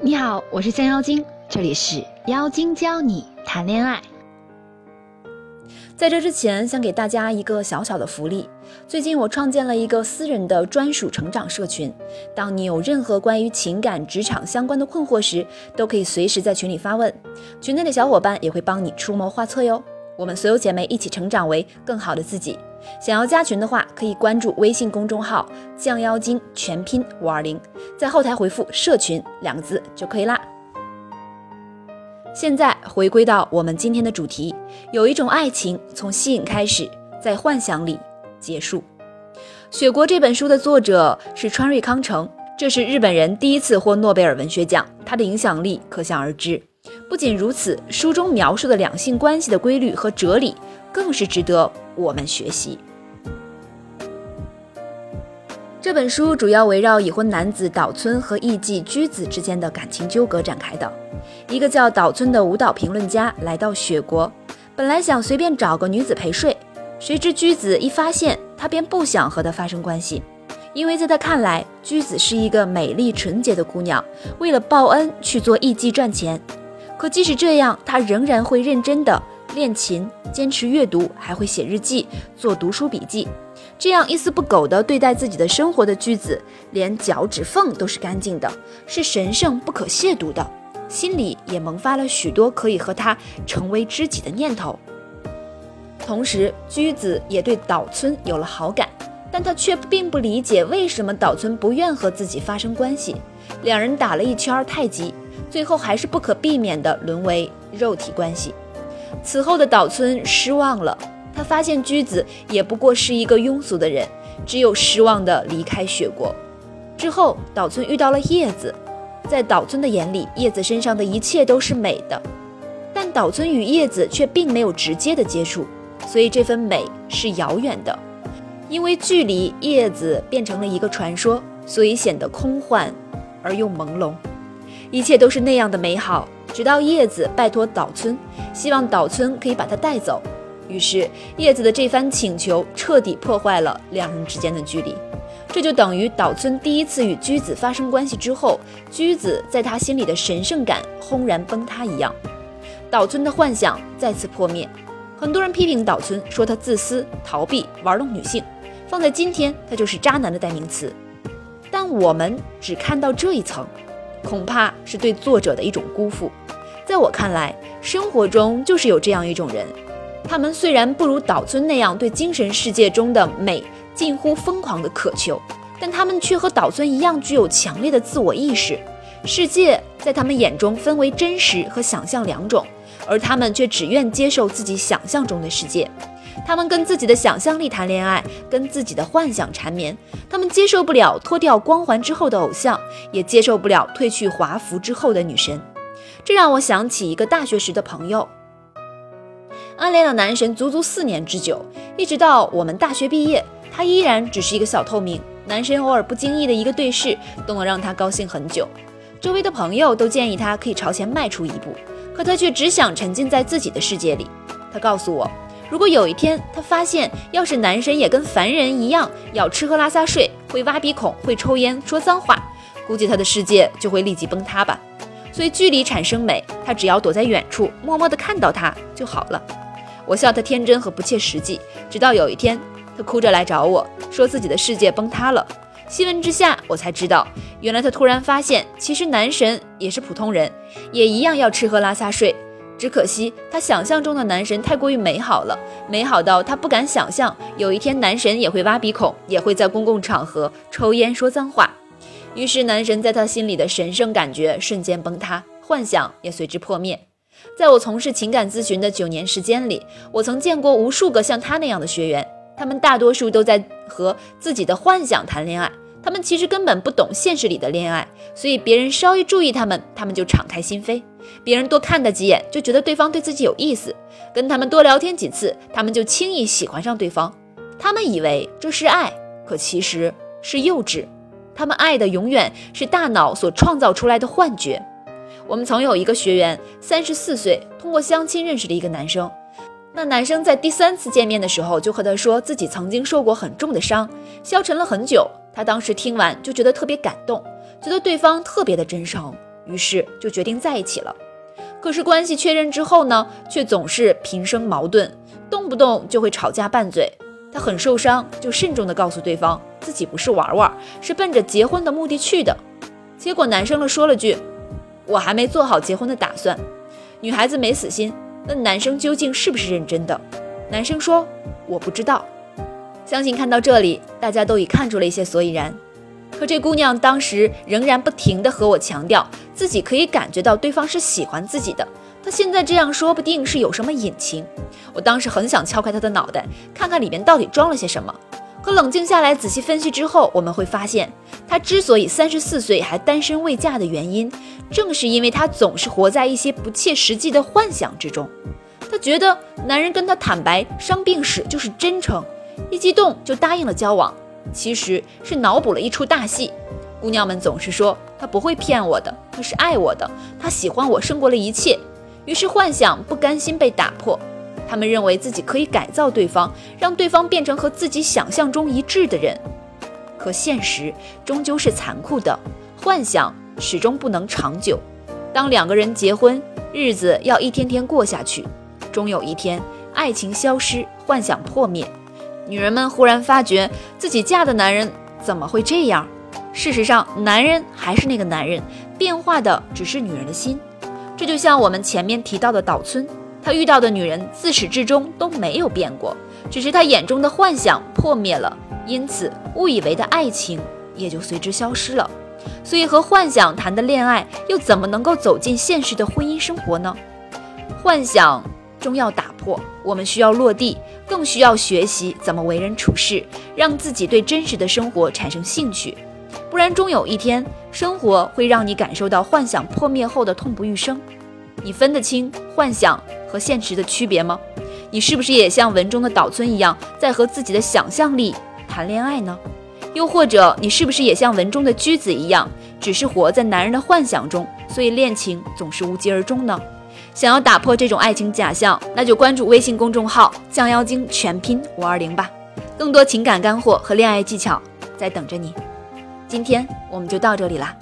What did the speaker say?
你好，我是降妖精，这里是妖精教你谈恋爱。在这之前，想给大家一个小小的福利。最近我创建了一个私人的专属成长社群，当你有任何关于情感、职场相关的困惑时，都可以随时在群里发问，群内的小伙伴也会帮你出谋划策哟。我们所有姐妹一起成长为更好的自己。想要加群的话，可以关注微信公众号“降妖精”全拼五二零，在后台回复“社群”两个字就可以啦。现在回归到我们今天的主题，有一种爱情从吸引开始，在幻想里结束。《雪国》这本书的作者是川瑞康成，这是日本人第一次获诺贝尔文学奖，他的影响力可想而知。不仅如此，书中描述的两性关系的规律和哲理，更是值得我们学习。这本书主要围绕已婚男子岛村和艺妓居子之间的感情纠葛展开的。一个叫岛村的舞蹈评论家来到雪国，本来想随便找个女子陪睡，谁知居子一发现他，便不想和他发生关系，因为在他看来，居子是一个美丽纯洁的姑娘，为了报恩去做艺妓赚钱。可即使这样，他仍然会认真的练琴，坚持阅读，还会写日记，做读书笔记。这样一丝不苟地对待自己的生活的句子，连脚趾缝都是干净的，是神圣不可亵渎的。心里也萌发了许多可以和他成为知己的念头。同时，居子也对岛村有了好感，但他却并不理解为什么岛村不愿和自己发生关系。两人打了一圈太极，最后还是不可避免地沦为肉体关系。此后的岛村失望了。他发现居子也不过是一个庸俗的人，只有失望的离开雪国。之后，岛村遇到了叶子，在岛村的眼里，叶子身上的一切都是美的，但岛村与叶子却并没有直接的接触，所以这份美是遥远的。因为距离，叶子变成了一个传说，所以显得空幻而又朦胧。一切都是那样的美好，直到叶子拜托岛村，希望岛村可以把他带走。于是，叶子的这番请求彻底破坏了两人之间的距离。这就等于岛村第一次与居子发生关系之后，居子在他心里的神圣感轰然崩塌一样，岛村的幻想再次破灭。很多人批评岛村，说他自私、逃避、玩弄女性，放在今天，他就是渣男的代名词。但我们只看到这一层，恐怕是对作者的一种辜负。在我看来，生活中就是有这样一种人。他们虽然不如岛村那样对精神世界中的美近乎疯狂的渴求，但他们却和岛村一样具有强烈的自我意识。世界在他们眼中分为真实和想象两种，而他们却只愿接受自己想象中的世界。他们跟自己的想象力谈恋爱，跟自己的幻想缠绵。他们接受不了脱掉光环之后的偶像，也接受不了褪去华服之后的女神。这让我想起一个大学时的朋友。暗恋了男神足足四年之久，一直到我们大学毕业，他依然只是一个小透明。男神偶尔不经意的一个对视，都能让他高兴很久。周围的朋友都建议他可以朝前迈出一步，可他却只想沉浸在自己的世界里。他告诉我，如果有一天他发现，要是男神也跟凡人一样要吃喝拉撒睡，会挖鼻孔，会抽烟，说脏话，估计他的世界就会立即崩塌吧。所以距离产生美，他只要躲在远处，默默地看到他就好了。我笑他天真和不切实际，直到有一天，他哭着来找我说自己的世界崩塌了。细问之下，我才知道，原来他突然发现，其实男神也是普通人，也一样要吃喝拉撒睡。只可惜他想象中的男神太过于美好了，美好到他不敢想象有一天男神也会挖鼻孔，也会在公共场合抽烟说脏话。于是男神在他心里的神圣感觉瞬间崩塌，幻想也随之破灭。在我从事情感咨询的九年时间里，我曾见过无数个像他那样的学员，他们大多数都在和自己的幻想谈恋爱，他们其实根本不懂现实里的恋爱，所以别人稍一注意他们，他们就敞开心扉；别人多看他几眼，就觉得对方对自己有意思；跟他们多聊天几次，他们就轻易喜欢上对方。他们以为这是爱，可其实是幼稚。他们爱的永远是大脑所创造出来的幻觉。我们曾有一个学员，三十四岁，通过相亲认识了一个男生。那男生在第三次见面的时候，就和他说自己曾经受过很重的伤，消沉了很久。他当时听完就觉得特别感动，觉得对方特别的真诚。于是就决定在一起了。可是关系确认之后呢，却总是频生矛盾，动不动就会吵架拌嘴。他很受伤，就慎重地告诉对方自己不是玩玩，是奔着结婚的目的去的。结果男生了说了句：“我还没做好结婚的打算。”女孩子没死心，问男生究竟是不是认真的。男生说：“我不知道。”相信看到这里，大家都已看出了一些所以然。可这姑娘当时仍然不停地和我强调，自己可以感觉到对方是喜欢自己的。她现在这样说不定是有什么隐情。我当时很想敲开她的脑袋，看看里面到底装了些什么。可冷静下来仔细分析之后，我们会发现，她之所以三十四岁还单身未嫁的原因，正是因为她总是活在一些不切实际的幻想之中。她觉得男人跟她坦白伤病史就是真诚。一激动就答应了交往，其实是脑补了一出大戏。姑娘们总是说他不会骗我的，他是爱我的，他喜欢我胜过了一切。于是幻想不甘心被打破，他们认为自己可以改造对方，让对方变成和自己想象中一致的人。可现实终究是残酷的，幻想始终不能长久。当两个人结婚，日子要一天天过下去，终有一天爱情消失，幻想破灭。女人们忽然发觉自己嫁的男人怎么会这样？事实上，男人还是那个男人，变化的只是女人的心。这就像我们前面提到的岛村，他遇到的女人自始至终都没有变过，只是他眼中的幻想破灭了，因此误以为的爱情也就随之消失了。所以，和幻想谈的恋爱，又怎么能够走进现实的婚姻生活呢？幻想。终要打破，我们需要落地，更需要学习怎么为人处事，让自己对真实的生活产生兴趣。不然，终有一天，生活会让你感受到幻想破灭后的痛不欲生。你分得清幻想和现实的区别吗？你是不是也像文中的岛村一样，在和自己的想象力谈恋爱呢？又或者，你是不是也像文中的居子一样，只是活在男人的幻想中，所以恋情总是无疾而终呢？想要打破这种爱情假象，那就关注微信公众号“降妖精全拼五二零”吧，更多情感干货和恋爱技巧在等着你。今天我们就到这里啦。